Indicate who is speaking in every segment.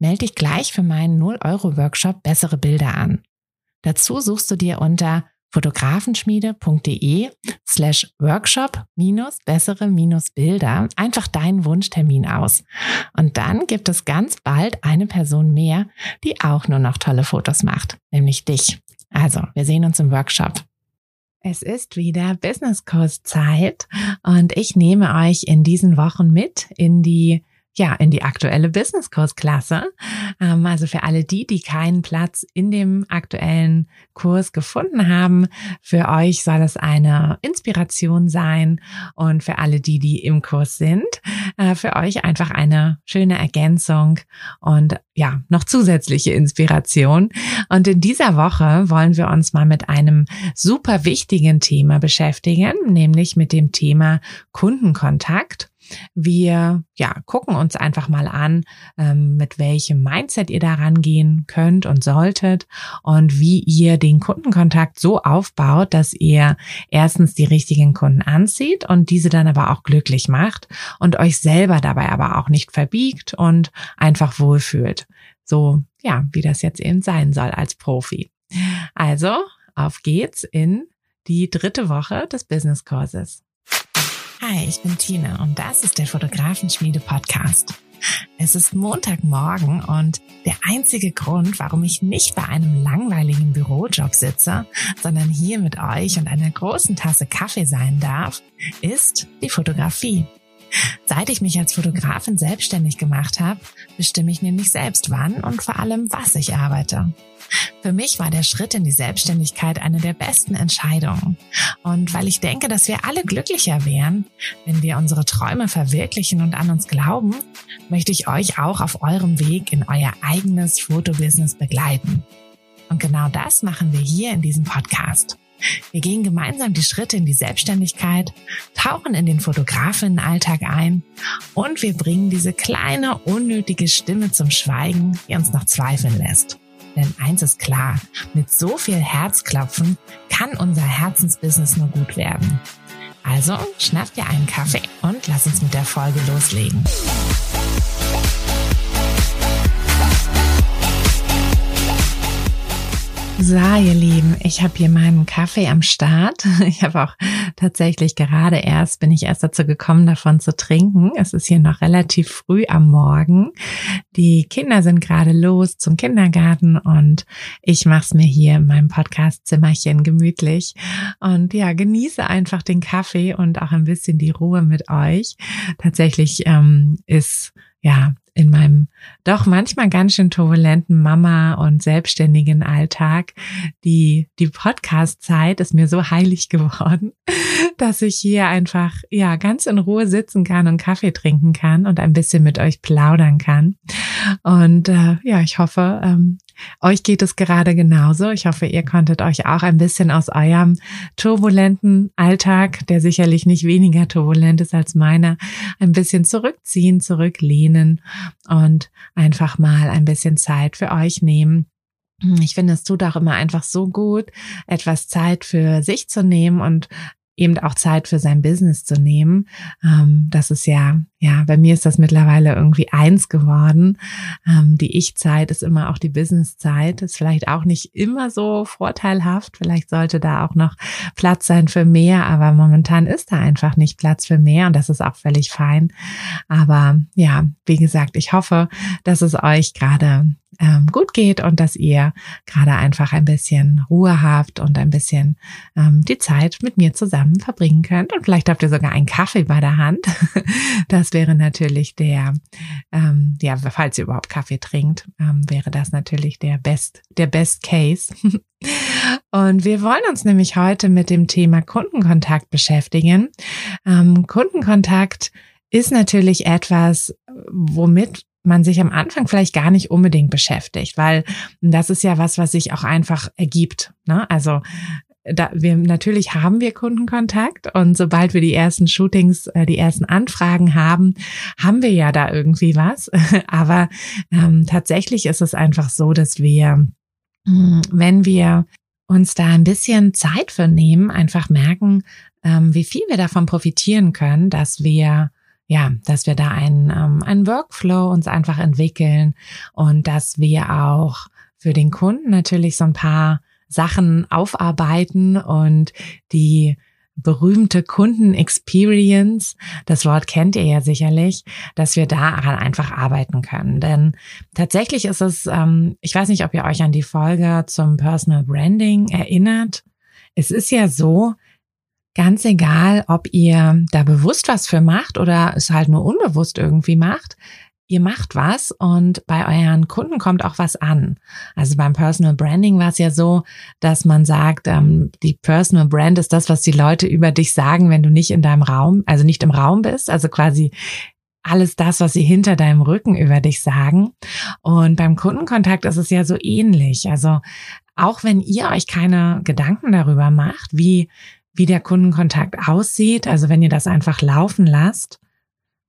Speaker 1: Melde dich gleich für meinen 0-Euro-Workshop Bessere Bilder an. Dazu suchst du dir unter fotografenschmiede.de slash workshop minus bessere minus Bilder einfach deinen Wunschtermin aus. Und dann gibt es ganz bald eine Person mehr, die auch nur noch tolle Fotos macht, nämlich dich. Also, wir sehen uns im Workshop. Es ist wieder Business Course Zeit und ich nehme euch in diesen Wochen mit in die ja, in die aktuelle Business Kurs Klasse. Ähm, also für alle die, die keinen Platz in dem aktuellen Kurs gefunden haben, für euch soll es eine Inspiration sein und für alle die, die im Kurs sind, äh, für euch einfach eine schöne Ergänzung und ja, noch zusätzliche Inspiration. Und in dieser Woche wollen wir uns mal mit einem super wichtigen Thema beschäftigen, nämlich mit dem Thema Kundenkontakt. Wir ja, gucken uns einfach mal an, ähm, mit welchem Mindset ihr da rangehen könnt und solltet und wie ihr den Kundenkontakt so aufbaut, dass ihr erstens die richtigen Kunden anzieht und diese dann aber auch glücklich macht und euch selber dabei aber auch nicht verbiegt und einfach wohlfühlt. So, ja, wie das jetzt eben sein soll als Profi. Also, auf geht's in die dritte Woche des Business Courses. Hi, ich bin Tina und das ist der Fotografenschmiede Podcast. Es ist Montagmorgen und der einzige Grund, warum ich nicht bei einem langweiligen Bürojob sitze, sondern hier mit euch und einer großen Tasse Kaffee sein darf, ist die Fotografie. Seit ich mich als Fotografin selbstständig gemacht habe, bestimme ich nämlich selbst wann und vor allem was ich arbeite. Für mich war der Schritt in die Selbstständigkeit eine der besten Entscheidungen. Und weil ich denke, dass wir alle glücklicher wären, wenn wir unsere Träume verwirklichen und an uns glauben, möchte ich euch auch auf eurem Weg in euer eigenes Fotobusiness begleiten. Und genau das machen wir hier in diesem Podcast. Wir gehen gemeinsam die Schritte in die Selbstständigkeit, tauchen in den Fotografinnenalltag ein und wir bringen diese kleine, unnötige Stimme zum Schweigen, die uns noch zweifeln lässt. Denn eins ist klar, mit so viel Herzklopfen kann unser Herzensbusiness nur gut werden. Also schnapp dir einen Kaffee und lass uns mit der Folge loslegen. So, ihr Lieben, ich habe hier meinen Kaffee am Start. Ich habe auch tatsächlich gerade erst, bin ich erst dazu gekommen, davon zu trinken. Es ist hier noch relativ früh am Morgen. Die Kinder sind gerade los zum Kindergarten und ich mache es mir hier in meinem Podcast-Zimmerchen gemütlich und ja, genieße einfach den Kaffee und auch ein bisschen die Ruhe mit euch. Tatsächlich ähm, ist ja, in meinem doch manchmal ganz schön turbulenten Mama und selbstständigen Alltag, die, die Podcast-Zeit ist mir so heilig geworden, dass ich hier einfach, ja, ganz in Ruhe sitzen kann und Kaffee trinken kann und ein bisschen mit euch plaudern kann. Und äh, ja, ich hoffe, ähm, euch geht es gerade genauso. Ich hoffe, ihr konntet euch auch ein bisschen aus eurem turbulenten Alltag, der sicherlich nicht weniger turbulent ist als meiner, ein bisschen zurückziehen, zurücklehnen und einfach mal ein bisschen Zeit für euch nehmen. Ich finde, es tut auch immer einfach so gut, etwas Zeit für sich zu nehmen und eben auch Zeit für sein Business zu nehmen. Ähm, das ist ja, ja, bei mir ist das mittlerweile irgendwie eins geworden. Ähm, die Ich-Zeit ist immer auch die Business-Zeit. Ist vielleicht auch nicht immer so vorteilhaft. Vielleicht sollte da auch noch Platz sein für mehr, aber momentan ist da einfach nicht Platz für mehr und das ist auch völlig fein. Aber ja, wie gesagt, ich hoffe, dass es euch gerade ähm, gut geht und dass ihr gerade einfach ein bisschen Ruhe habt und ein bisschen ähm, die Zeit mit mir zusammen verbringen könnt. Und vielleicht habt ihr sogar einen Kaffee bei der Hand. Das wäre natürlich der, ähm, ja, falls ihr überhaupt Kaffee trinkt, ähm, wäre das natürlich der Best, der Best Case. Und wir wollen uns nämlich heute mit dem Thema Kundenkontakt beschäftigen. Ähm, Kundenkontakt ist natürlich etwas, womit man sich am Anfang vielleicht gar nicht unbedingt beschäftigt, weil das ist ja was, was sich auch einfach ergibt. Ne? Also da wir natürlich haben wir Kundenkontakt und sobald wir die ersten Shootings, äh, die ersten Anfragen haben, haben wir ja da irgendwie was. Aber ähm, tatsächlich ist es einfach so, dass wir, hm, wenn wir uns da ein bisschen Zeit für nehmen, einfach merken, ähm, wie viel wir davon profitieren können, dass wir ja, dass wir da einen, ähm, einen Workflow uns einfach entwickeln und dass wir auch für den Kunden natürlich so ein paar Sachen aufarbeiten und die berühmte Kundenexperience, das Wort kennt ihr ja sicherlich, dass wir daran einfach arbeiten können. Denn tatsächlich ist es, ähm, ich weiß nicht, ob ihr euch an die Folge zum Personal Branding erinnert. Es ist ja so, ganz egal, ob ihr da bewusst was für macht oder es halt nur unbewusst irgendwie macht, ihr macht was und bei euren Kunden kommt auch was an. Also beim Personal Branding war es ja so, dass man sagt, ähm, die Personal Brand ist das, was die Leute über dich sagen, wenn du nicht in deinem Raum, also nicht im Raum bist, also quasi alles das, was sie hinter deinem Rücken über dich sagen. Und beim Kundenkontakt ist es ja so ähnlich. Also auch wenn ihr euch keine Gedanken darüber macht, wie, wie der Kundenkontakt aussieht, also wenn ihr das einfach laufen lasst,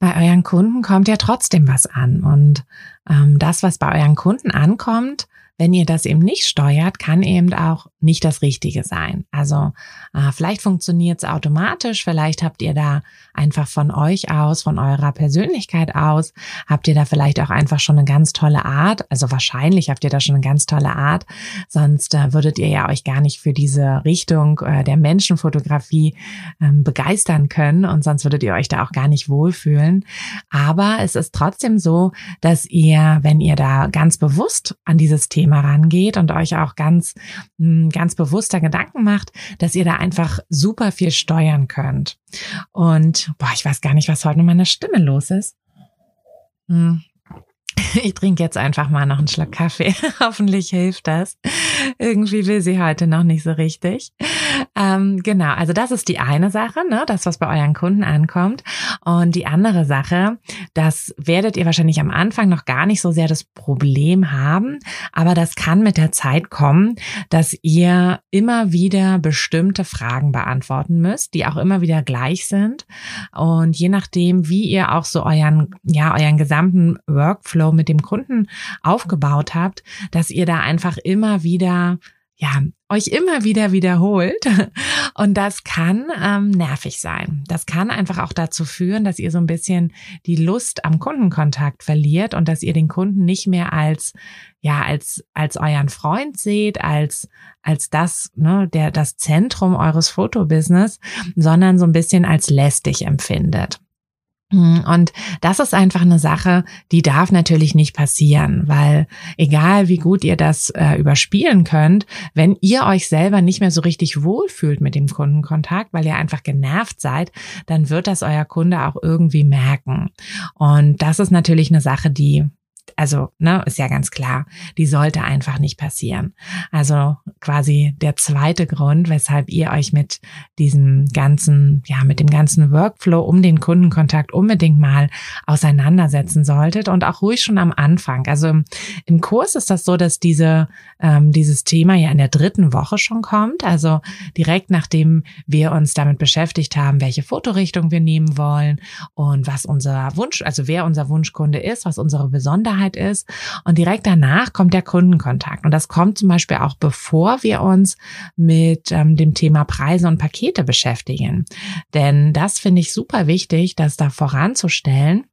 Speaker 1: bei euren Kunden kommt ja trotzdem was an. Und ähm, das, was bei euren Kunden ankommt, wenn ihr das eben nicht steuert, kann eben auch nicht das Richtige sein. Also äh, vielleicht funktioniert es automatisch, vielleicht habt ihr da einfach von euch aus, von eurer Persönlichkeit aus, habt ihr da vielleicht auch einfach schon eine ganz tolle Art. Also wahrscheinlich habt ihr da schon eine ganz tolle Art, sonst äh, würdet ihr ja euch gar nicht für diese Richtung äh, der Menschenfotografie ähm, begeistern können und sonst würdet ihr euch da auch gar nicht wohlfühlen. Aber es ist trotzdem so, dass ihr, wenn ihr da ganz bewusst an dieses Thema rangeht und euch auch ganz, hm, ganz bewusster Gedanken macht, dass ihr da einfach super viel steuern könnt. Und boah, ich weiß gar nicht, was heute mit meiner Stimme los ist. Hm. Ich trinke jetzt einfach mal noch einen Schluck Kaffee. Hoffentlich hilft das. Irgendwie will sie heute noch nicht so richtig. Ähm, genau, also das ist die eine Sache, ne, das, was bei euren Kunden ankommt. Und die andere Sache, das werdet ihr wahrscheinlich am Anfang noch gar nicht so sehr das Problem haben, aber das kann mit der Zeit kommen, dass ihr immer wieder bestimmte Fragen beantworten müsst, die auch immer wieder gleich sind. Und je nachdem, wie ihr auch so euren, ja, euren gesamten Workflow mit dem Kunden aufgebaut habt, dass ihr da einfach immer wieder ja, euch immer wieder wiederholt. Und das kann ähm, nervig sein. Das kann einfach auch dazu führen, dass ihr so ein bisschen die Lust am Kundenkontakt verliert und dass ihr den Kunden nicht mehr als, ja, als, als euren Freund seht, als, als das, ne, der, das Zentrum eures Fotobusiness, sondern so ein bisschen als lästig empfindet. Hm, und das ist einfach eine Sache, die darf natürlich nicht passieren, weil egal wie gut ihr das äh, überspielen könnt, wenn ihr euch selber nicht mehr so richtig wohlfühlt mit dem Kundenkontakt, weil ihr einfach genervt seid, dann wird das euer Kunde auch irgendwie merken. Und das ist natürlich eine Sache, die also, ne, ist ja ganz klar, die sollte einfach nicht passieren. Also quasi der zweite Grund, weshalb ihr euch mit diesem ganzen, ja, mit dem ganzen Workflow um den Kundenkontakt unbedingt mal auseinandersetzen solltet und auch ruhig schon am Anfang. Also im, im Kurs ist das so, dass diese, ähm, dieses Thema ja in der dritten Woche schon kommt. Also direkt nachdem wir uns damit beschäftigt haben, welche Fotorichtung wir nehmen wollen und was unser Wunsch, also wer unser Wunschkunde ist, was unsere Besonderheit Sicherheit ist. Und direkt danach kommt der Kundenkontakt. Und das kommt zum Beispiel auch bevor wir uns mit ähm, dem Thema Preise und Pakete beschäftigen. Denn das finde ich super wichtig, das da voranzustellen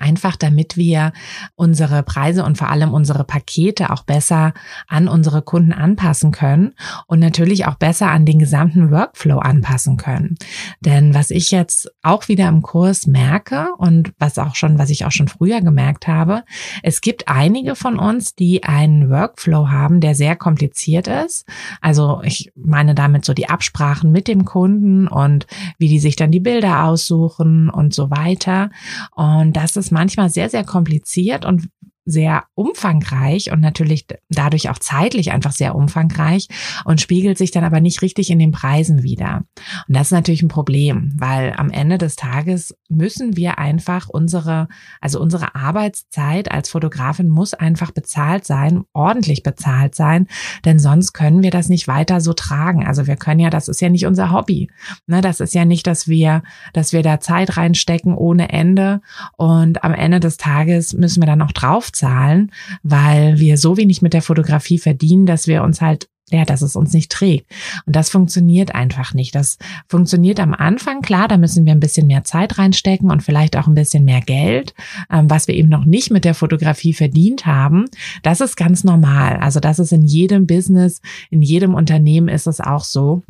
Speaker 1: einfach damit wir unsere Preise und vor allem unsere Pakete auch besser an unsere Kunden anpassen können und natürlich auch besser an den gesamten Workflow anpassen können. Denn was ich jetzt auch wieder im Kurs merke und was auch schon, was ich auch schon früher gemerkt habe, es gibt einige von uns, die einen Workflow haben, der sehr kompliziert ist. Also ich meine damit so die Absprachen mit dem Kunden und wie die sich dann die Bilder aussuchen und so weiter. Und das ist manchmal sehr, sehr kompliziert und sehr umfangreich und natürlich dadurch auch zeitlich einfach sehr umfangreich und spiegelt sich dann aber nicht richtig in den Preisen wieder. Und das ist natürlich ein Problem, weil am Ende des Tages müssen wir einfach unsere, also unsere Arbeitszeit als Fotografin muss einfach bezahlt sein, ordentlich bezahlt sein, denn sonst können wir das nicht weiter so tragen. Also wir können ja, das ist ja nicht unser Hobby. Ne, das ist ja nicht, dass wir, dass wir da Zeit reinstecken ohne Ende und am Ende des Tages müssen wir dann noch draufzahlen, weil wir so wenig mit der Fotografie verdienen, dass wir uns halt ja, dass es uns nicht trägt. Und das funktioniert einfach nicht. Das funktioniert am Anfang, klar, da müssen wir ein bisschen mehr Zeit reinstecken und vielleicht auch ein bisschen mehr Geld, ähm, was wir eben noch nicht mit der Fotografie verdient haben. Das ist ganz normal. Also das ist in jedem Business, in jedem Unternehmen ist es auch so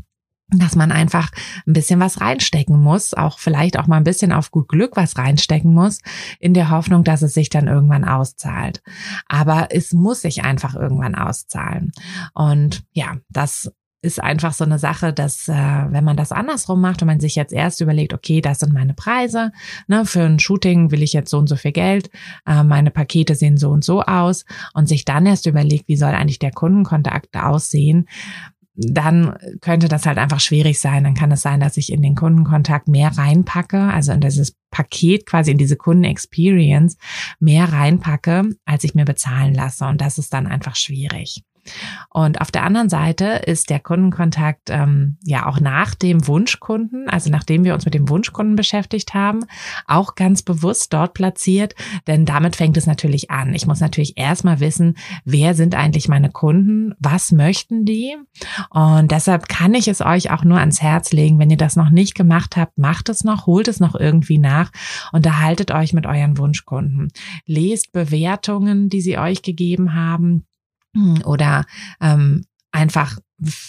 Speaker 1: dass man einfach ein bisschen was reinstecken muss, auch vielleicht auch mal ein bisschen auf gut Glück was reinstecken muss, in der Hoffnung, dass es sich dann irgendwann auszahlt. Aber es muss sich einfach irgendwann auszahlen. Und ja, das ist einfach so eine Sache, dass äh, wenn man das andersrum macht und man sich jetzt erst überlegt, okay, das sind meine Preise, ne, für ein Shooting will ich jetzt so und so viel Geld, äh, meine Pakete sehen so und so aus und sich dann erst überlegt, wie soll eigentlich der Kundenkontakt aussehen, dann könnte das halt einfach schwierig sein. Dann kann es sein, dass ich in den Kundenkontakt mehr reinpacke, also in dieses Paket quasi in diese Kundenexperience mehr reinpacke, als ich mir bezahlen lasse. Und das ist dann einfach schwierig. Und auf der anderen Seite ist der Kundenkontakt ähm, ja auch nach dem Wunschkunden, also nachdem wir uns mit dem Wunschkunden beschäftigt haben, auch ganz bewusst dort platziert, denn damit fängt es natürlich an. Ich muss natürlich erstmal wissen, wer sind eigentlich meine Kunden, was möchten die? Und deshalb kann ich es euch auch nur ans Herz legen, wenn ihr das noch nicht gemacht habt, macht es noch, holt es noch irgendwie nach, unterhaltet euch mit euren Wunschkunden. Lest Bewertungen, die sie euch gegeben haben oder ähm, einfach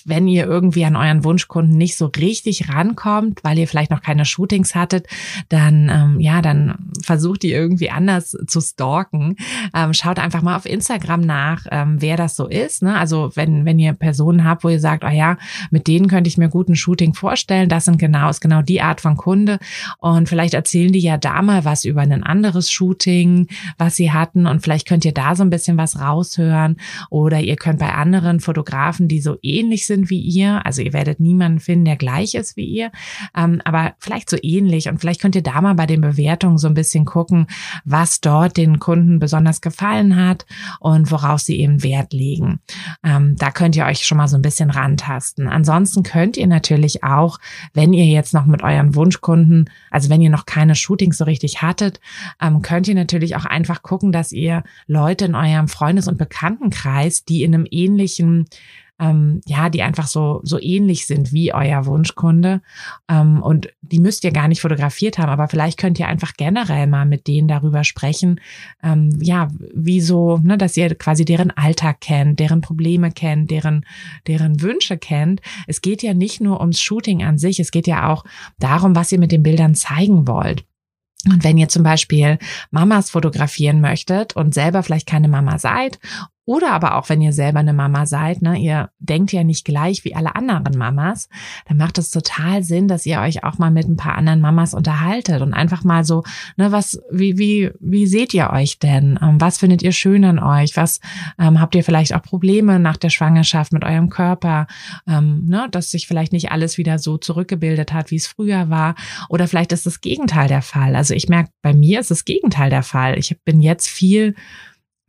Speaker 1: wenn ihr irgendwie an euren Wunschkunden nicht so richtig rankommt, weil ihr vielleicht noch keine Shootings hattet, dann ähm, ja, dann versucht ihr irgendwie anders zu stalken. Ähm, schaut einfach mal auf Instagram nach, ähm, wer das so ist. Ne? Also wenn wenn ihr Personen habt, wo ihr sagt, oh ja, mit denen könnte ich mir gut ein Shooting vorstellen, das sind genau ist genau die Art von Kunde und vielleicht erzählen die ja da mal was über ein anderes Shooting, was sie hatten und vielleicht könnt ihr da so ein bisschen was raushören oder ihr könnt bei anderen Fotografen, die so eh ähnlich sind wie ihr. Also ihr werdet niemanden finden, der gleich ist wie ihr, ähm, aber vielleicht so ähnlich. Und vielleicht könnt ihr da mal bei den Bewertungen so ein bisschen gucken, was dort den Kunden besonders gefallen hat und worauf sie eben Wert legen. Ähm, da könnt ihr euch schon mal so ein bisschen rantasten. Ansonsten könnt ihr natürlich auch, wenn ihr jetzt noch mit euren Wunschkunden, also wenn ihr noch keine Shootings so richtig hattet, ähm, könnt ihr natürlich auch einfach gucken, dass ihr Leute in eurem Freundes- und Bekanntenkreis, die in einem ähnlichen ähm, ja, die einfach so, so ähnlich sind wie euer Wunschkunde. Ähm, und die müsst ihr gar nicht fotografiert haben, aber vielleicht könnt ihr einfach generell mal mit denen darüber sprechen, ähm, ja, wieso, ne, dass ihr quasi deren Alltag kennt, deren Probleme kennt, deren, deren Wünsche kennt. Es geht ja nicht nur ums Shooting an sich, es geht ja auch darum, was ihr mit den Bildern zeigen wollt. Und wenn ihr zum Beispiel Mamas fotografieren möchtet und selber vielleicht keine Mama seid oder aber auch, wenn ihr selber eine Mama seid, ne, ihr denkt ja nicht gleich wie alle anderen Mamas, dann macht es total Sinn, dass ihr euch auch mal mit ein paar anderen Mamas unterhaltet und einfach mal so, ne, was, wie, wie, wie seht ihr euch denn? Ähm, was findet ihr schön an euch? Was ähm, habt ihr vielleicht auch Probleme nach der Schwangerschaft mit eurem Körper? Ähm, ne, dass sich vielleicht nicht alles wieder so zurückgebildet hat, wie es früher war. Oder vielleicht ist das Gegenteil der Fall. Also ich merke, bei mir ist das Gegenteil der Fall. Ich bin jetzt viel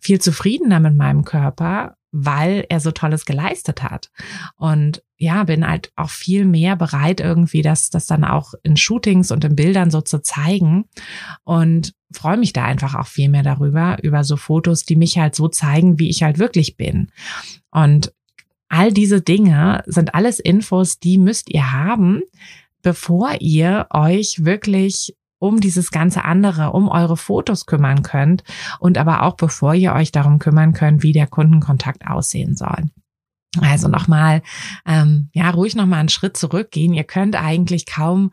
Speaker 1: viel zufriedener mit meinem Körper, weil er so Tolles geleistet hat. Und ja, bin halt auch viel mehr bereit, irgendwie das, das dann auch in Shootings und in Bildern so zu zeigen. Und freue mich da einfach auch viel mehr darüber, über so Fotos, die mich halt so zeigen, wie ich halt wirklich bin. Und all diese Dinge sind alles Infos, die müsst ihr haben, bevor ihr euch wirklich um dieses ganze andere, um eure Fotos kümmern könnt und aber auch bevor ihr euch darum kümmern könnt, wie der Kundenkontakt aussehen soll. Also nochmal, ähm, ja, ruhig nochmal einen Schritt zurückgehen. Ihr könnt eigentlich kaum,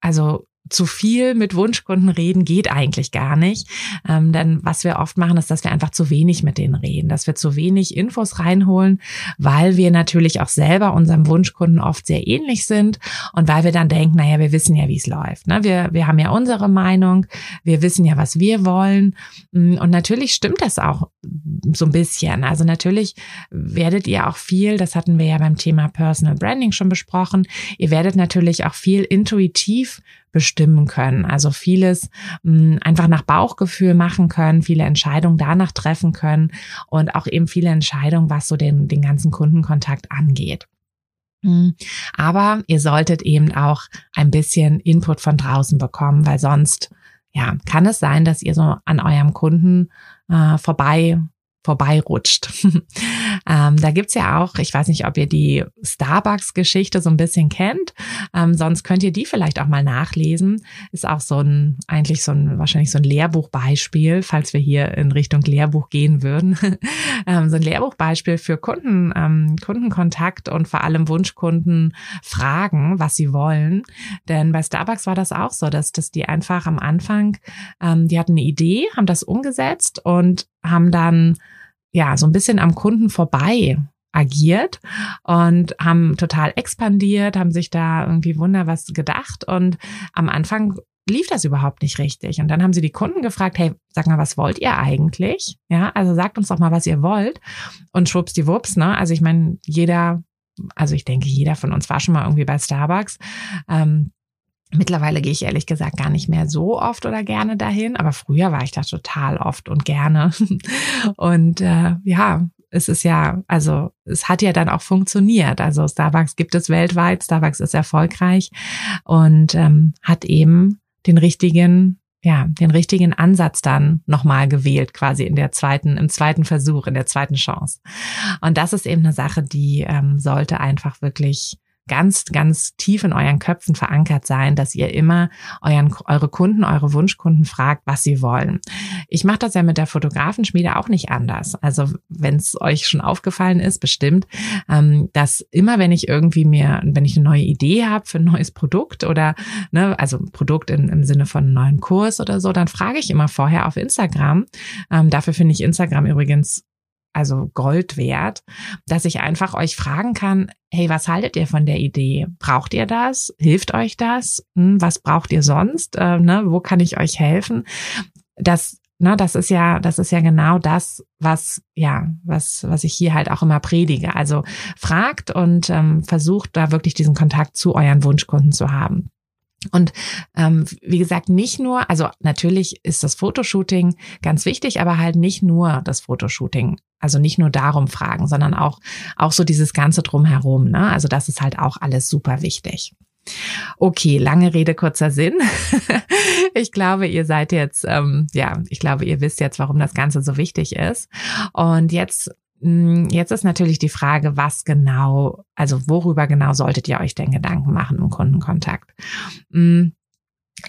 Speaker 1: also zu viel mit Wunschkunden reden geht eigentlich gar nicht. Ähm, denn was wir oft machen, ist, dass wir einfach zu wenig mit denen reden, dass wir zu wenig Infos reinholen, weil wir natürlich auch selber unserem Wunschkunden oft sehr ähnlich sind und weil wir dann denken, naja, wir wissen ja, wie es läuft. Ne? Wir, wir haben ja unsere Meinung, wir wissen ja, was wir wollen. Mm, und natürlich stimmt das auch so ein bisschen. Also natürlich werdet ihr auch viel, das hatten wir ja beim Thema Personal Branding schon besprochen, ihr werdet natürlich auch viel intuitiv bestimmen können. Also vieles mh, hm, einfach nach Bauchgefühl machen können, viele Entscheidungen danach treffen können und auch eben viele Entscheidungen, was so den, den ganzen Kundenkontakt angeht. Hm, aber ihr solltet eben auch ein bisschen Input von draußen bekommen, weil sonst ja, kann es sein, dass ihr so an eurem Kunden äh, vorbei vorbeirutscht. ähm, da gibt's ja auch, ich weiß nicht, ob ihr die Starbucks-Geschichte so ein bisschen kennt. Ähm, sonst könnt ihr die vielleicht auch mal nachlesen. Ist auch so ein, eigentlich so ein, wahrscheinlich so ein Lehrbuchbeispiel, falls wir hier in Richtung Lehrbuch gehen würden. ähm, so ein Lehrbuchbeispiel für Kunden, ähm, Kundenkontakt und vor allem Wunschkunden fragen, was sie wollen. Denn bei Starbucks war das auch so, dass, dass die einfach am Anfang, ähm, die hatten eine Idee, haben das umgesetzt und haben dann ja so ein bisschen am Kunden vorbei agiert und haben total expandiert, haben sich da irgendwie wunder was gedacht und am Anfang lief das überhaupt nicht richtig. Und dann haben sie die Kunden gefragt, hey, sag mal, was wollt ihr eigentlich? Ja, also sagt uns doch mal, was ihr wollt. Und schwuppsdiwupps, ne? Also ich meine, jeder, also ich denke, jeder von uns war schon mal irgendwie bei Starbucks. Ähm, Mittlerweile gehe ich ehrlich gesagt gar nicht mehr so oft oder gerne dahin, aber früher war ich da total oft und gerne. Und äh, ja, es ist ja, also es hat ja dann auch funktioniert. Also Starbucks gibt es weltweit, Starbucks ist erfolgreich und ähm, hat eben den richtigen, ja, den richtigen Ansatz dann nochmal gewählt, quasi in der zweiten, im zweiten Versuch, in der zweiten Chance. Und das ist eben eine Sache, die ähm, sollte einfach wirklich ganz, ganz tief in euren Köpfen verankert sein, dass ihr immer euren, eure Kunden, eure Wunschkunden fragt, was sie wollen. Ich mache das ja mit der Fotografenschmiede auch nicht anders. Also wenn es euch schon aufgefallen ist, bestimmt, ähm, dass immer, wenn ich irgendwie mir, wenn ich eine neue Idee habe für ein neues Produkt oder, ne, also Produkt in, im Sinne von einem neuen Kurs oder so, dann frage ich immer vorher auf Instagram. Ähm, dafür finde ich Instagram übrigens also Gold wert, dass ich einfach euch fragen kann, hey, was haltet ihr von der Idee? Braucht ihr das? Hilft euch das? Hm, was braucht ihr sonst? Äh, ne? Wo kann ich euch helfen? Das Ne, das ist ja, das ist ja genau das, was, ja, was, was ich hier halt auch immer predige. Also fragt und ähm, versucht da wirklich diesen Kontakt zu euren Wunschkunden zu haben. Und ähm, wie gesagt, nicht nur, also natürlich ist das Fotoshooting ganz wichtig, aber halt nicht nur das Fotoshooting. Also nicht nur darum fragen, sondern auch, auch so dieses Ganze drumherum. Ne? Also das ist halt auch alles super wichtig. Okay, lange Rede, kurzer Sinn. ich glaube, ihr seid jetzt, ähm, ja, ich glaube, ihr wisst jetzt, warum das Ganze so wichtig ist. Und jetzt Jetzt ist natürlich die Frage, was genau, also worüber genau solltet ihr euch denn Gedanken machen im Kundenkontakt? Hm,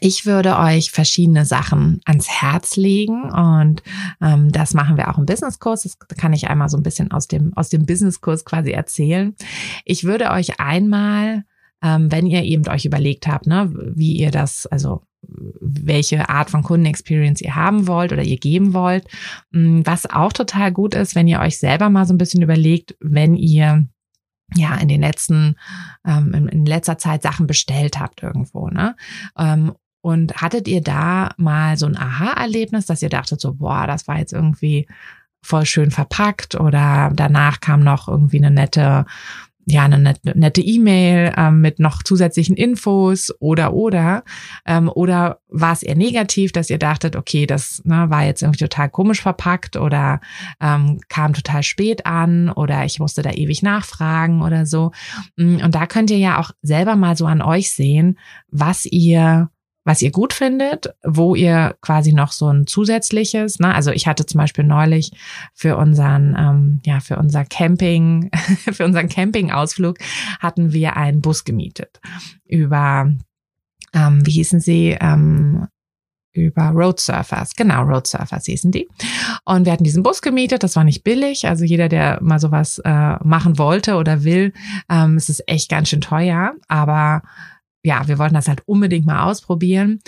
Speaker 1: ich würde euch verschiedene Sachen ans Herz legen und ähm, das machen wir auch im Businesskurs. Das kann ich einmal so ein bisschen aus dem aus dem Businesskurs quasi erzählen. Ich würde euch einmal, ähm, wenn ihr eben euch überlegt habt, ne, wie ihr das, also welche Art von Kundenexperience ihr haben wollt oder ihr geben wollt. Mm, was auch total gut ist, wenn ihr euch selber mal so ein bisschen überlegt, wenn ihr ja in den letzten ähm, in, letzter Zeit Sachen bestellt habt irgendwo, ne? Ähm, und hattet ihr da mal so ein Aha-Erlebnis, dass ihr dachtet so, boah, das war jetzt irgendwie voll schön verpackt oder danach kam noch irgendwie eine nette ja, eine nette E-Mail ähm, mit noch zusätzlichen Infos oder oder ähm, oder war es eher negativ, dass ihr dachtet, okay, das ne, war jetzt irgendwie total komisch verpackt oder ähm, kam total spät an oder ich musste da ewig nachfragen oder so. Mm, und da könnt ihr ja auch selber mal so an euch sehen, was ihr was ihr gut findet, wo ihr quasi noch so ein zusätzliches, ne? also ich hatte zum Beispiel neulich für unseren, ähm, ja, für unser Camping, für unseren Campingausflug hatten wir einen Bus gemietet über, ähm, wie hießen sie, ähm, über Road Surfers, genau, Road Surfers hießen die. Und wir hatten diesen Bus gemietet, das war nicht billig. Also jeder, der mal sowas äh, machen wollte oder will, ähm, es ist echt ganz schön teuer. Aber ja, wir wollten das halt unbedingt mal ausprobieren.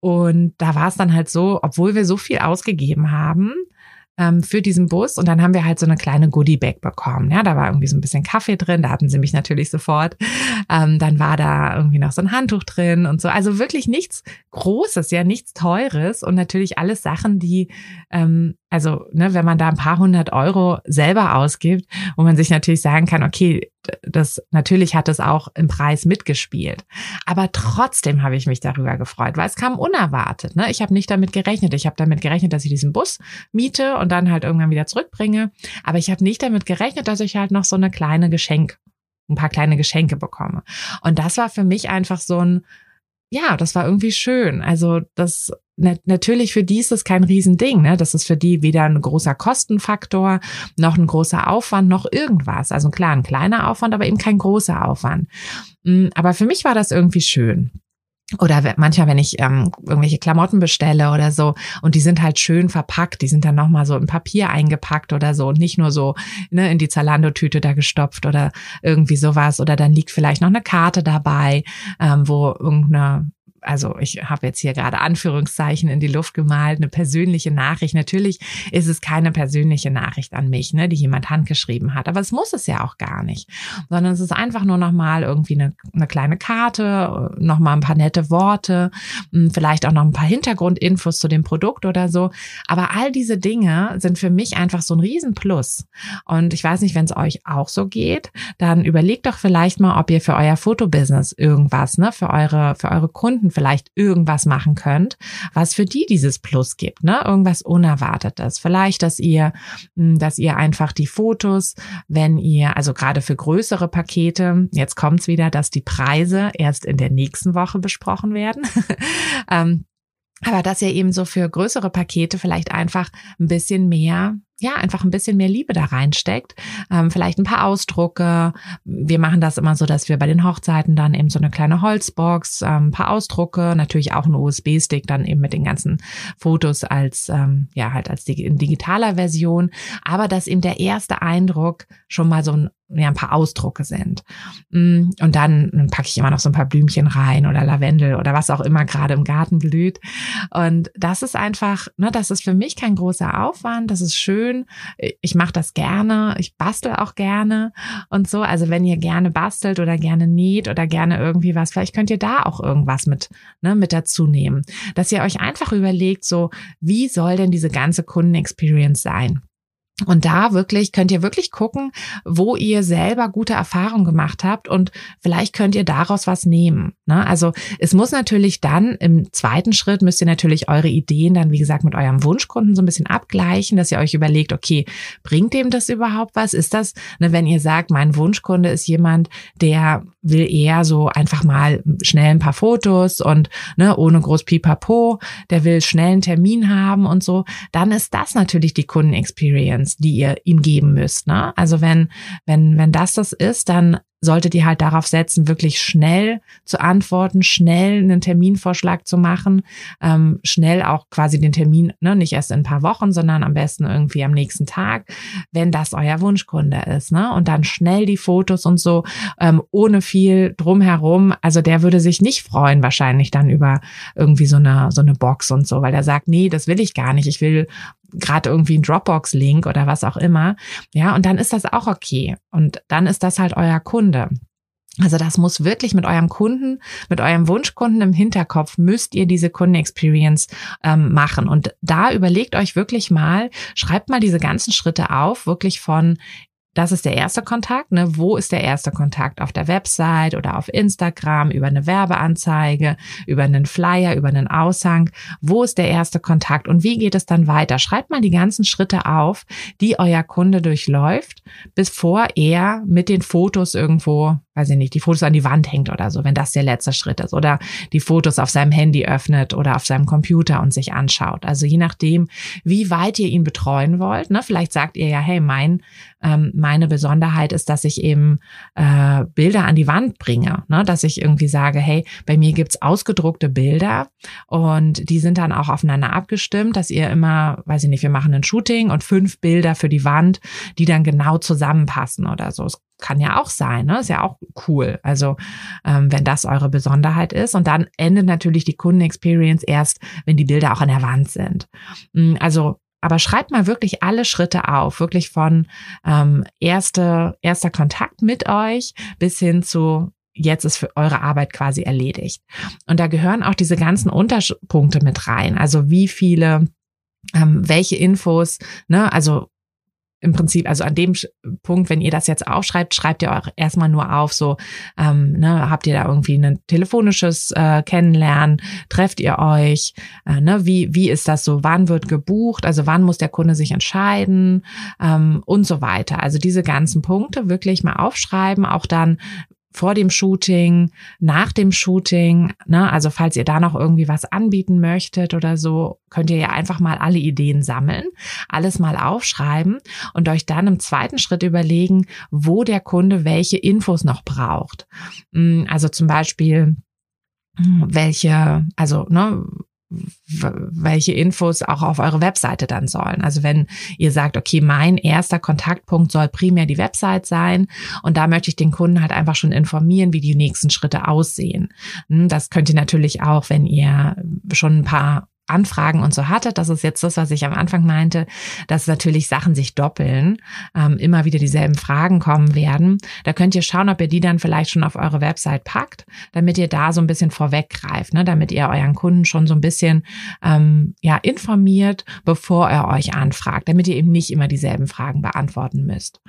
Speaker 1: Und da war es dann halt so, obwohl wir so viel ausgegeben haben, ähm, für diesen Bus und dann haben wir halt so eine kleine Goodie-Bag bekommen. Ja, da war irgendwie so ein bisschen Kaffee drin, da hatten sie mich natürlich sofort. Ähm, dann war da irgendwie noch so ein Handtuch drin und so. Also wirklich nichts Großes, ja, nichts Teures und natürlich alles Sachen, die, ähm, also ne, wenn man da ein paar hundert Euro selber ausgibt, wo man sich natürlich sagen kann, okay, das natürlich hat es auch im Preis mitgespielt. Aber trotzdem habe ich mich darüber gefreut, weil es kam unerwartet. Ne? Ich habe nicht damit gerechnet. Ich habe damit gerechnet, dass ich diesen Bus miete und dann halt irgendwann wieder zurückbringe. Aber ich habe nicht damit gerechnet, dass ich halt noch so eine kleine Geschenk, ein paar kleine Geschenke bekomme. Und das war für mich einfach so ein, ja, das war irgendwie schön. Also das natürlich für die ist es kein Riesending. Ne? Das ist für die weder ein großer Kostenfaktor noch ein großer Aufwand noch irgendwas. Also klar, ein kleiner Aufwand, aber eben kein großer Aufwand. Mm, aber für mich war das irgendwie schön. Oder manchmal, wenn ich ähm, irgendwelche Klamotten bestelle oder so und die sind halt schön verpackt, die sind dann nochmal so in Papier eingepackt oder so und nicht nur so ne, in die Zalando-Tüte da gestopft oder irgendwie sowas. Oder dann liegt vielleicht noch eine Karte dabei, ähm, wo irgendeine also ich habe jetzt hier gerade Anführungszeichen in die Luft gemalt, eine persönliche Nachricht. Natürlich ist es keine persönliche Nachricht an mich, ne, die jemand handgeschrieben hat, aber es muss es ja auch gar nicht, sondern es ist einfach nur nochmal irgendwie eine, eine kleine Karte, nochmal ein paar nette Worte, hm, vielleicht auch noch ein paar Hintergrundinfos zu dem Produkt oder so. Aber all diese Dinge sind für mich einfach so ein Riesenplus. Und ich weiß nicht, wenn es euch auch so geht, dann überlegt doch vielleicht mal, ob ihr für euer Fotobusiness irgendwas, ne, für eure, für eure Kunden vielleicht irgendwas machen könnt, was für die dieses Plus gibt, ne? Irgendwas Unerwartetes. Vielleicht, dass ihr, hm, dass ihr einfach die Fotos, wenn ihr, also gerade für größere Pakete, jetzt kommt's wieder, dass die Preise erst in der nächsten Woche besprochen werden. ähm, aber dass ihr eben so für größere Pakete vielleicht einfach ein bisschen mehr ja, einfach ein bisschen mehr Liebe da reinsteckt. Ähm, vielleicht ein paar Ausdrucke. Wir machen das immer so, dass wir bei den Hochzeiten dann eben so eine kleine Holzbox, ähm, ein paar Ausdrucke, natürlich auch ein USB-Stick dann eben mit den ganzen Fotos als, ähm, ja, halt als in digitaler Version. Aber dass eben der erste Eindruck schon mal so ein ja, ein paar Ausdrucke sind. Mm, und dann packe ich immer noch so ein paar Blümchen rein oder Lavendel oder was auch immer gerade im Garten blüht. Und das ist einfach, ne, das ist für mich kein großer Aufwand. Das ist schön. Ich mache das gerne. Ich bastel auch gerne und so. Also wenn ihr gerne bastelt oder gerne näht oder gerne irgendwie was, vielleicht könnt ihr da auch irgendwas mit, ne, mit dazu nehmen. Dass ihr euch einfach überlegt, so, wie soll denn diese ganze Kundenexperience sein? Und da wirklich könnt ihr wirklich gucken, wo ihr selber gute Erfahrungen gemacht habt und vielleicht könnt ihr daraus was nehmen. Ne? Also es muss natürlich dann im zweiten Schritt müsst ihr natürlich eure Ideen dann, wie gesagt, mit eurem Wunschkunden so ein bisschen abgleichen, dass ihr euch überlegt, okay, bringt dem das überhaupt was? Ist das, ne, wenn ihr sagt, mein Wunschkunde ist jemand, der will eher so einfach mal schnell ein paar Fotos und ne, ohne groß Pipapo, der will schnell einen Termin haben und so, dann ist das natürlich die Kundenexperience, die ihr ihm geben müsst. Ne? Also wenn, wenn, wenn das das ist, dann solltet ihr halt darauf setzen, wirklich schnell zu antworten, schnell einen Terminvorschlag zu machen, ähm, schnell auch quasi den Termin, ne, nicht erst in ein paar Wochen, sondern am besten irgendwie am nächsten Tag, wenn das euer Wunschkunde ist, ne? Und dann schnell die Fotos und so, ähm, ohne viel drumherum. Also der würde sich nicht freuen, wahrscheinlich dann über irgendwie so eine, so eine Box und so, weil er sagt, nee, das will ich gar nicht. Ich will gerade irgendwie ein Dropbox-Link oder was auch immer. Ja, und dann ist das auch okay. Und dann ist das halt euer Kunde. Also das muss wirklich mit eurem Kunden, mit eurem Wunschkunden im Hinterkopf, müsst ihr diese Kundenexperience ähm, machen. Und da überlegt euch wirklich mal, schreibt mal diese ganzen Schritte auf, wirklich von das ist der erste Kontakt. Ne? Wo ist der erste Kontakt? Auf der Website oder auf Instagram, über eine Werbeanzeige, über einen Flyer, über einen Aushang. Wo ist der erste Kontakt und wie geht es dann weiter? Schreibt mal die ganzen Schritte auf, die euer Kunde durchläuft, bevor er mit den Fotos irgendwo weiß ich nicht, die Fotos an die Wand hängt oder so, wenn das der letzte Schritt ist. Oder die Fotos auf seinem Handy öffnet oder auf seinem Computer und sich anschaut. Also je nachdem, wie weit ihr ihn betreuen wollt. Ne? Vielleicht sagt ihr ja, hey, mein, ähm, meine Besonderheit ist, dass ich eben äh, Bilder an die Wand bringe. Ne? Dass ich irgendwie sage, hey, bei mir gibt's ausgedruckte Bilder und die sind dann auch aufeinander abgestimmt, dass ihr immer, weiß ich nicht, wir machen ein Shooting und fünf Bilder für die Wand, die dann genau zusammenpassen oder so. Es kann ja auch sein, ne? Ist ja auch cool. Also ähm, wenn das eure Besonderheit ist. Und dann endet natürlich die Kundenexperience erst, wenn die Bilder auch an der Wand sind. Mm, also aber schreibt mal wirklich alle Schritte auf, wirklich von ähm, erste, erster Kontakt mit euch bis hin zu jetzt ist für eure Arbeit quasi erledigt. Und da gehören auch diese ganzen Unterpunkte mit rein. Also wie viele, ähm, welche Infos, ne, also im Prinzip, also an dem Punkt, wenn ihr das jetzt aufschreibt, schreibt ihr auch erstmal nur auf, so, ähm, ne, habt ihr da irgendwie ein telefonisches äh, Kennenlernen, trefft ihr euch, äh, ne, wie, wie ist das so, wann wird gebucht, also wann muss der Kunde sich entscheiden? Ähm, und so weiter. Also diese ganzen Punkte wirklich mal aufschreiben, auch dann, vor dem Shooting, nach dem Shooting. Ne? Also falls ihr da noch irgendwie was anbieten möchtet oder so, könnt ihr ja einfach mal alle Ideen sammeln, alles mal aufschreiben und euch dann im zweiten Schritt überlegen, wo der Kunde welche Infos noch braucht. Hm, also zum Beispiel, hm, welche, also ne, welche Infos auch auf eure Webseite dann sollen. Also wenn ihr sagt, okay, mein erster Kontaktpunkt soll primär die Website sein und da möchte ich den Kunden halt einfach schon informieren, wie die nächsten Schritte aussehen. Hm, das könnt ihr natürlich auch, wenn ihr schon ein paar Anfragen und so hattet. Das ist jetzt das, was ich am Anfang meinte, dass natürlich Sachen sich doppeln, ähm, immer wieder dieselben Fragen kommen werden. Da könnt ihr schauen, ob ihr die dann vielleicht schon auf eure Website packt, damit ihr da so ein bisschen vorweggreift, ne? damit ihr euren Kunden schon so ein bisschen ähm, ja informiert, bevor er euch anfragt, damit ihr eben nicht immer dieselben Fragen beantworten müsst.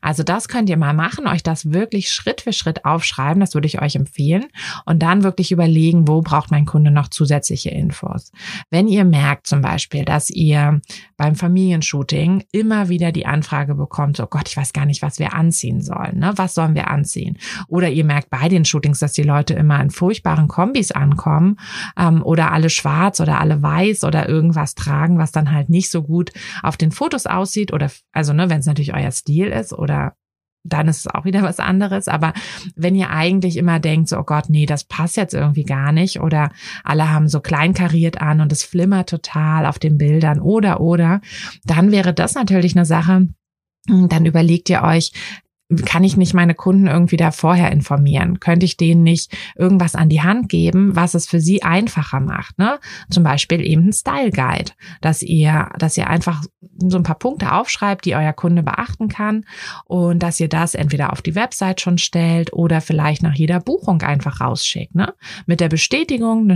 Speaker 1: Also das könnt ihr mal machen, euch das wirklich Schritt für Schritt aufschreiben, das würde ich euch empfehlen und dann wirklich überlegen, wo braucht mein Kunde noch zusätzliche Infos. Wenn ihr merkt zum Beispiel, dass ihr beim Familienshooting immer wieder die Anfrage bekommt, oh Gott, ich weiß gar nicht, was wir anziehen sollen, ne? Was sollen wir anziehen? Oder ihr merkt bei den Shootings, dass die Leute immer in furchtbaren Kombis ankommen ähm, oder alle schwarz oder alle weiß oder irgendwas tragen, was dann halt nicht so gut auf den Fotos aussieht oder also ne, wenn es natürlich euer Stil ist oder dann ist es auch wieder was anderes. Aber wenn ihr eigentlich immer denkt, so, oh Gott, nee, das passt jetzt irgendwie gar nicht oder alle haben so kleinkariert an und es flimmert total auf den Bildern oder, oder, dann wäre das natürlich eine Sache, dann überlegt ihr euch, kann ich nicht meine Kunden irgendwie da vorher informieren? Könnte ich denen nicht irgendwas an die Hand geben, was es für sie einfacher macht? Ne? Zum Beispiel eben ein Style Guide, dass ihr, dass ihr einfach so ein paar Punkte aufschreibt, die euer Kunde beachten kann und dass ihr das entweder auf die Website schon stellt oder vielleicht nach jeder Buchung einfach rausschickt. Ne? Mit der Bestätigung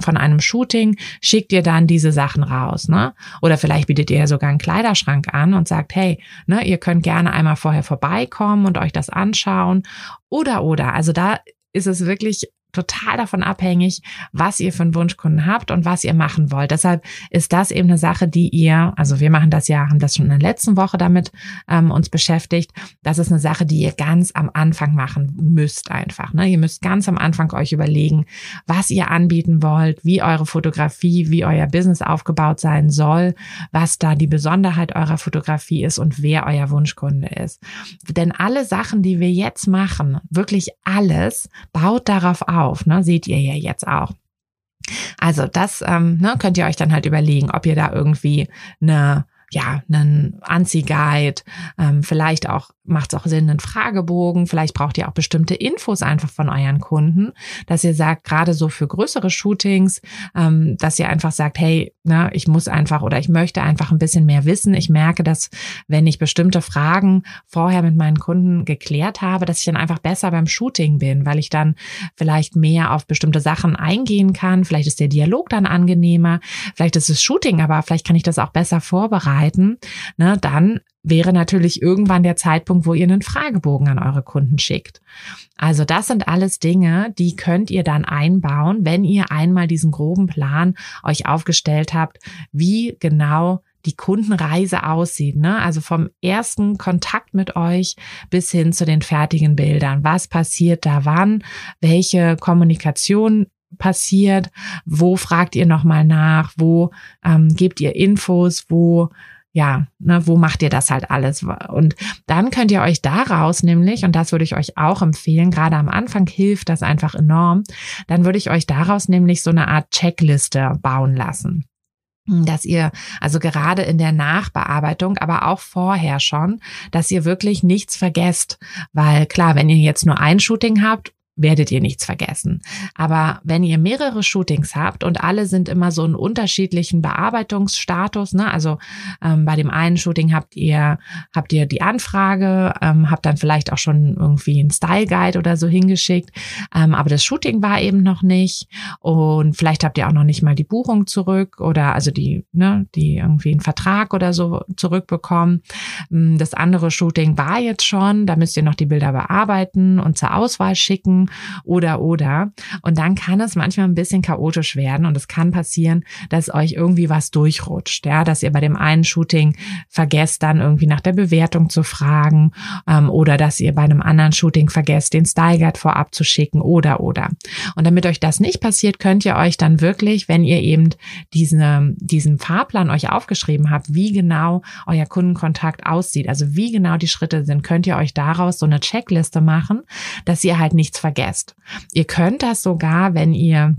Speaker 1: von einem Shooting schickt ihr dann diese Sachen raus. Ne? Oder vielleicht bietet ihr sogar einen Kleiderschrank an und sagt, hey, ne, ihr könnt gerne einmal vorher vorbeikommen kommen und euch das anschauen. Oder, oder. Also da ist es wirklich total davon abhängig, was ihr für einen Wunschkunden habt und was ihr machen wollt. Deshalb ist das eben eine Sache, die ihr, also wir machen das ja, haben das schon in der letzten Woche damit ähm, uns beschäftigt. Das ist eine Sache, die ihr ganz am Anfang machen müsst einfach. Ne? Ihr müsst ganz am Anfang euch überlegen, was ihr anbieten wollt, wie eure Fotografie, wie euer Business aufgebaut sein soll, was da die Besonderheit eurer Fotografie ist und wer euer Wunschkunde ist. Denn alle Sachen, die wir jetzt machen, wirklich alles, baut darauf auf auf, ne? Seht ihr ja jetzt auch. Also das ähm, ne, könnt ihr euch dann halt überlegen, ob ihr da irgendwie eine ja, einen Anziehguide, ähm, vielleicht auch macht es auch Sinn, einen Fragebogen, vielleicht braucht ihr auch bestimmte Infos einfach von euren Kunden, dass ihr sagt, gerade so für größere Shootings, ähm, dass ihr einfach sagt, hey, na, ich muss einfach oder ich möchte einfach ein bisschen mehr wissen. Ich merke, dass wenn ich bestimmte Fragen vorher mit meinen Kunden geklärt habe, dass ich dann einfach besser beim Shooting bin, weil ich dann vielleicht mehr auf bestimmte Sachen eingehen kann. Vielleicht ist der Dialog dann angenehmer, vielleicht ist das Shooting, aber vielleicht kann ich das auch besser vorbereiten ne, dann wäre natürlich irgendwann der Zeitpunkt, wo ihr einen Fragebogen an eure Kunden schickt. Also das sind alles Dinge, die könnt ihr dann einbauen, wenn ihr einmal diesen groben Plan euch aufgestellt habt, wie genau die Kundenreise aussieht, ne? Also vom ersten Kontakt mit euch bis hin zu den fertigen Bildern. Was passiert da wann? Welche Kommunikation passiert? Wo fragt ihr nochmal nach? Wo ähm, gebt ihr Infos? Wo ja, ne, wo macht ihr das halt alles? Und dann könnt ihr euch daraus nämlich, und das würde ich euch auch empfehlen, gerade am Anfang hilft das einfach enorm, dann würde ich euch daraus nämlich so eine Art Checkliste bauen lassen. dass ihr, also gerade in der Nachbearbeitung, aber auch vorher schon, dass ihr wirklich nichts vergesst. Weil klar, wenn ihr jetzt nur ein Shooting habt werdet ihr nichts vergessen. Aber wenn ihr mehrere Shootings habt und alle sind immer so einen unterschiedlichen Bearbeitungsstatus, ne? also ähm, bei dem einen Shooting habt ihr habt ihr die Anfrage, ähm, habt dann vielleicht auch schon irgendwie einen Style Guide oder so hingeschickt, ähm, aber das Shooting war eben noch nicht und vielleicht habt ihr auch noch nicht mal die Buchung zurück oder also die ne die irgendwie einen Vertrag oder so zurückbekommen. Ähm, das andere Shooting war jetzt schon, da müsst ihr noch die Bilder bearbeiten und zur Auswahl schicken oder oder. Und dann kann es manchmal ein bisschen chaotisch werden und es kann passieren, dass euch irgendwie was durchrutscht, ja, dass ihr bei dem einen Shooting vergesst, dann irgendwie nach der Bewertung zu fragen ähm, oder dass ihr bei einem anderen Shooting vergesst, den Style Guide vorab zu schicken oder oder. Und damit euch das nicht passiert, könnt ihr euch dann wirklich, wenn ihr eben diesen, diesen Fahrplan euch aufgeschrieben habt, wie genau euer Kundenkontakt aussieht, also wie genau die Schritte sind, könnt ihr euch daraus so eine Checkliste machen, dass ihr halt nichts vergesst vergesst. Ihr könnt das sogar, wenn ihr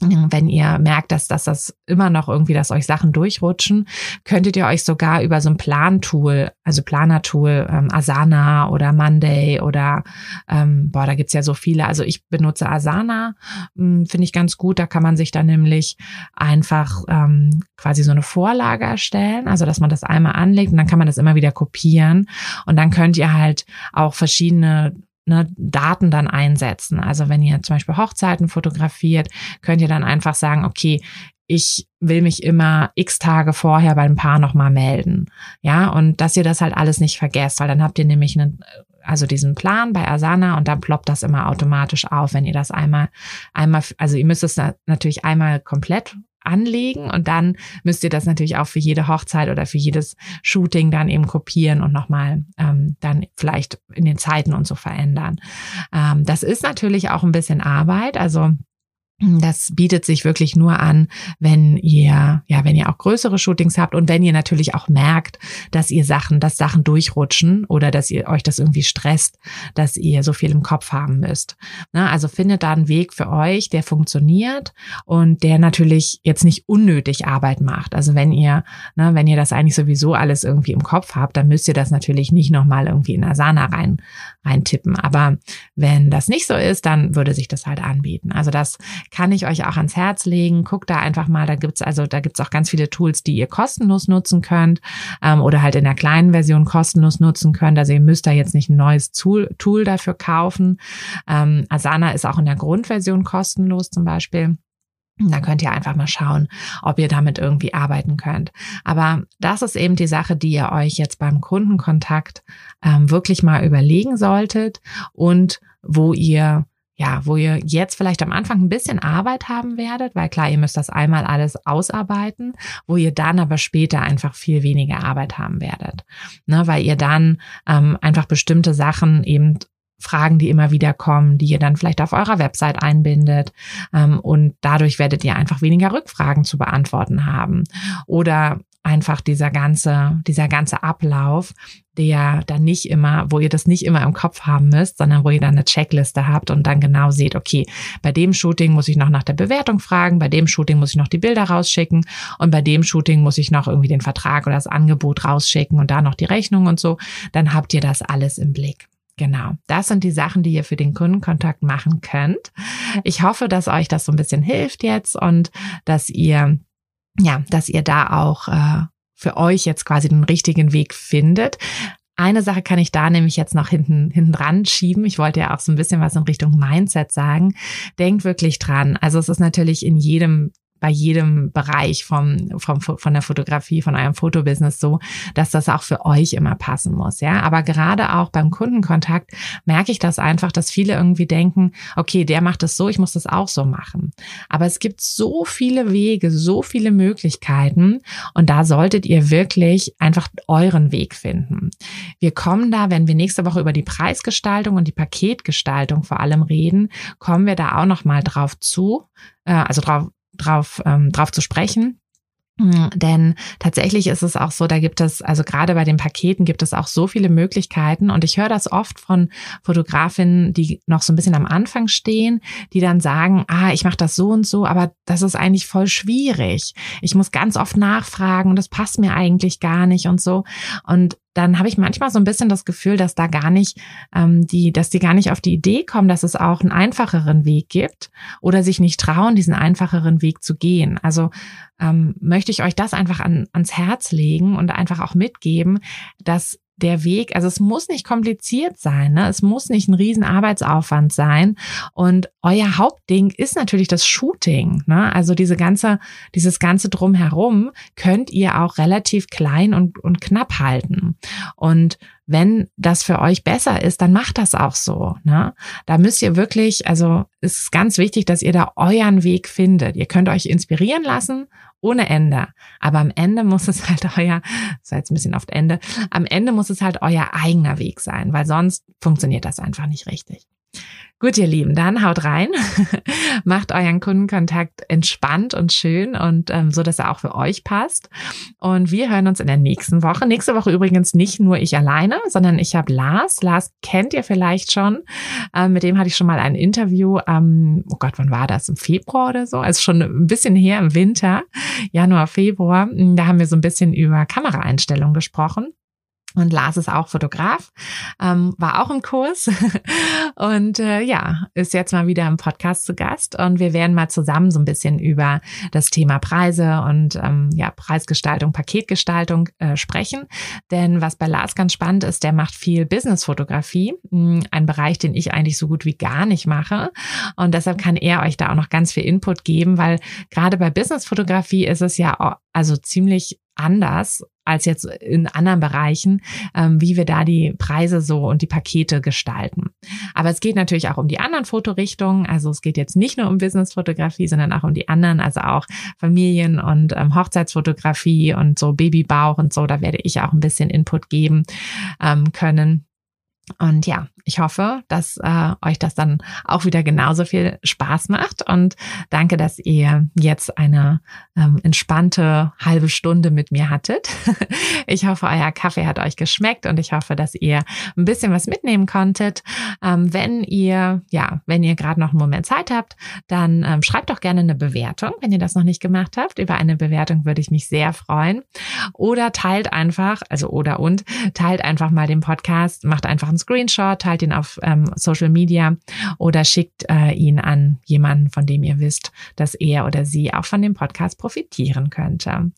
Speaker 1: wenn ihr merkt, dass, dass das immer noch irgendwie, dass euch Sachen durchrutschen, könntet ihr euch sogar über so ein Plantool, also Planer-Tool, ähm, Asana oder Monday oder, ähm, boah, da gibt's ja so viele. Also ich benutze Asana, hm, finde ich ganz gut. Da kann man sich dann nämlich einfach ähm, quasi so eine Vorlage erstellen, also dass man das einmal anlegt und dann kann man das immer wieder kopieren. Und dann könnt ihr halt auch verschiedene ne, Daten dann einsetzen. Also wenn ihr zum Beispiel Hochzeiten fotografiert, könnt ihr dann einfach sagen, okay, ich will mich immer x Tage vorher beim Paar nochmal melden. Ja, und dass ihr das halt alles nicht vergesst, weil dann habt ihr nämlich einen, also diesen Plan bei Asana und dann ploppt das immer automatisch auf, wenn ihr das einmal, einmal, also ihr müsst es natürlich einmal komplett anlegen und dann müsst ihr das natürlich auch für jede Hochzeit oder für jedes Shooting dann eben kopieren und nochmal ähm, dann vielleicht in den Zeiten und so verändern. Ähm, das ist natürlich auch ein bisschen Arbeit, also das bietet sich wirklich nur an, wenn ihr, ja, wenn ihr auch größere Shootings habt und wenn ihr natürlich auch merkt, dass ihr Sachen, dass Sachen durchrutschen oder dass ihr euch das irgendwie stresst, dass ihr so viel im Kopf haben müsst. Ne? Also findet da einen Weg für euch, der funktioniert und der natürlich jetzt nicht unnötig Arbeit macht. Also wenn ihr, ne, wenn ihr das eigentlich sowieso alles irgendwie im Kopf habt, dann müsst ihr das natürlich nicht nochmal irgendwie in Asana rein, rein. Aber wenn das nicht so ist, dann würde sich das halt anbieten. Also das kann ich euch auch ans Herz legen. Guckt da einfach mal, da gibt's also, da gibt's auch ganz viele Tools, die ihr kostenlos nutzen könnt ähm, oder halt in der kleinen Version kostenlos nutzen könnt. Also ihr müsst da jetzt nicht ein neues Tool, Tool dafür kaufen. Ähm, Asana ist auch in der Grundversion kostenlos zum Beispiel. Da könnt ihr einfach mal schauen, ob ihr damit irgendwie arbeiten könnt. Aber das ist eben die Sache, die ihr euch jetzt beim Kundenkontakt ähm, wirklich mal überlegen solltet und wo ihr ja, wo ihr jetzt vielleicht am Anfang ein bisschen Arbeit haben werdet, weil klar, ihr müsst das einmal alles ausarbeiten, wo ihr dann aber später einfach viel weniger Arbeit haben werdet. Ne, weil ihr dann ähm, einfach bestimmte Sachen eben Fragen, die immer wieder kommen, die ihr dann vielleicht auf eurer Website einbindet. Ähm, und dadurch werdet ihr einfach weniger Rückfragen zu beantworten haben. Oder einfach dieser ganze, dieser ganze Ablauf, der dann nicht immer, wo ihr das nicht immer im Kopf haben müsst, sondern wo ihr dann eine Checkliste habt und dann genau seht, okay, bei dem Shooting muss ich noch nach der Bewertung fragen, bei dem Shooting muss ich noch die Bilder rausschicken und bei dem Shooting muss ich noch irgendwie den Vertrag oder das Angebot rausschicken und da noch die Rechnung und so, dann habt ihr das alles im Blick. Genau, das sind die Sachen, die ihr für den Kundenkontakt machen könnt. Ich hoffe, dass euch das so ein bisschen hilft jetzt und dass ihr ja, dass ihr da auch äh, für euch jetzt quasi den richtigen Weg findet. Eine Sache kann ich da nämlich jetzt noch hinten, hinten dran schieben. Ich wollte ja auch so ein bisschen was in Richtung Mindset sagen. Denkt wirklich dran. Also es ist natürlich in jedem bei jedem Bereich vom, vom, von der Fotografie, von eurem Fotobusiness so, dass das auch für euch immer passen muss. Ja, aber gerade auch beim Kundenkontakt merke ich das einfach, dass viele irgendwie denken, okay, der macht das so, ich muss das auch so machen. Aber es gibt so viele Wege, so viele Möglichkeiten und da solltet ihr wirklich einfach euren Weg finden. Wir kommen da, wenn wir nächste Woche über die Preisgestaltung und die Paketgestaltung vor allem reden, kommen wir da auch noch mal drauf zu, äh, also drauf drauf, ähm, drauf zu sprechen. Mm, denn tatsächlich ist es auch so, da gibt es, also gerade bei den Paketen gibt es auch so viele Möglichkeiten und ich höre das oft von Fotografinnen, die noch so ein bisschen am Anfang stehen, die dann sagen, ah, ich mache das so und so, aber das ist eigentlich voll schwierig. Ich muss ganz oft nachfragen und das passt mir eigentlich gar nicht und so. Und dann habe ich manchmal so ein bisschen das Gefühl, dass da gar nicht ähm, die, dass die gar nicht auf die Idee kommen, dass es auch einen einfacheren Weg gibt oder sich nicht trauen, diesen einfacheren Weg zu gehen. Also ähm, möchte ich euch das einfach an, ans Herz legen und einfach auch mitgeben, dass der Weg, also es muss nicht kompliziert sein, ne? es muss nicht ein riesen Arbeitsaufwand sein. Und euer Hauptding ist natürlich das Shooting. Ne? Also diese ganze, dieses ganze drumherum könnt ihr auch relativ klein und, und knapp halten. Und wenn das für euch besser ist, dann macht das auch so. Ne? Da müsst ihr wirklich, also es ist ganz wichtig, dass ihr da euren Weg findet. Ihr könnt euch inspirieren lassen ohne Ende. Aber am Ende muss es halt euer, das war jetzt ein bisschen oft Ende, am Ende muss es halt euer eigener Weg sein, weil sonst funktioniert das einfach nicht richtig. Gut, ihr Lieben, dann haut rein, macht euren Kundenkontakt entspannt und schön und ähm, so, dass er auch für euch passt. Und wir hören uns in der nächsten Woche. Nächste Woche übrigens nicht nur ich alleine, sondern ich habe Lars. Lars kennt ihr vielleicht schon. Ähm, mit dem hatte ich schon mal ein Interview. Ähm, oh Gott, wann war das? Im Februar oder so? Also schon ein bisschen her im Winter, Januar, Februar. Da haben wir so ein bisschen über Kameraeinstellungen gesprochen. Und Lars ist auch Fotograf, ähm, war auch im Kurs und äh, ja, ist jetzt mal wieder im Podcast zu Gast. Und wir werden mal zusammen so ein bisschen über das Thema Preise und ähm, ja, Preisgestaltung, Paketgestaltung äh, sprechen. Denn was bei Lars ganz spannend ist, der macht viel Businessfotografie, hm, ein Bereich, den ich eigentlich so gut wie gar nicht mache. Und deshalb kann er euch da auch noch ganz viel Input geben, weil gerade bei Businessfotografie ist es ja also ziemlich anders als jetzt in anderen Bereichen, ähm, wie wir da die Preise so und die Pakete gestalten. Aber es geht natürlich auch um die anderen Fotorichtungen. Also es geht jetzt nicht nur um Businessfotografie, sondern auch um die anderen, also auch Familien- und ähm, Hochzeitsfotografie und so Babybauch und so. Da werde ich auch ein bisschen Input geben ähm, können. Und ja, ich hoffe, dass äh, euch das dann auch wieder genauso viel Spaß macht und danke, dass ihr jetzt eine ähm, entspannte halbe Stunde mit mir hattet. ich hoffe, euer Kaffee hat euch geschmeckt und ich hoffe, dass ihr ein bisschen was mitnehmen konntet. Ähm, wenn ihr, ja, wenn ihr gerade noch einen Moment Zeit habt, dann ähm, schreibt doch gerne eine Bewertung, wenn ihr das noch nicht gemacht habt. Über eine Bewertung würde ich mich sehr freuen. Oder teilt einfach, also oder und, teilt einfach mal den Podcast, macht einfach einen Screenshot, teilt ihn auf ähm, Social Media oder schickt äh, ihn an jemanden, von dem ihr wisst, dass er oder sie auch von dem Podcast profitieren könnte.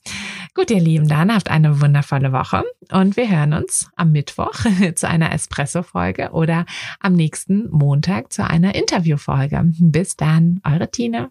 Speaker 1: Gut, ihr Lieben, dann habt eine wundervolle Woche und wir hören uns am Mittwoch zu einer Espresso-Folge oder am nächsten Montag zu einer Interview-Folge. Bis dann, eure Tine.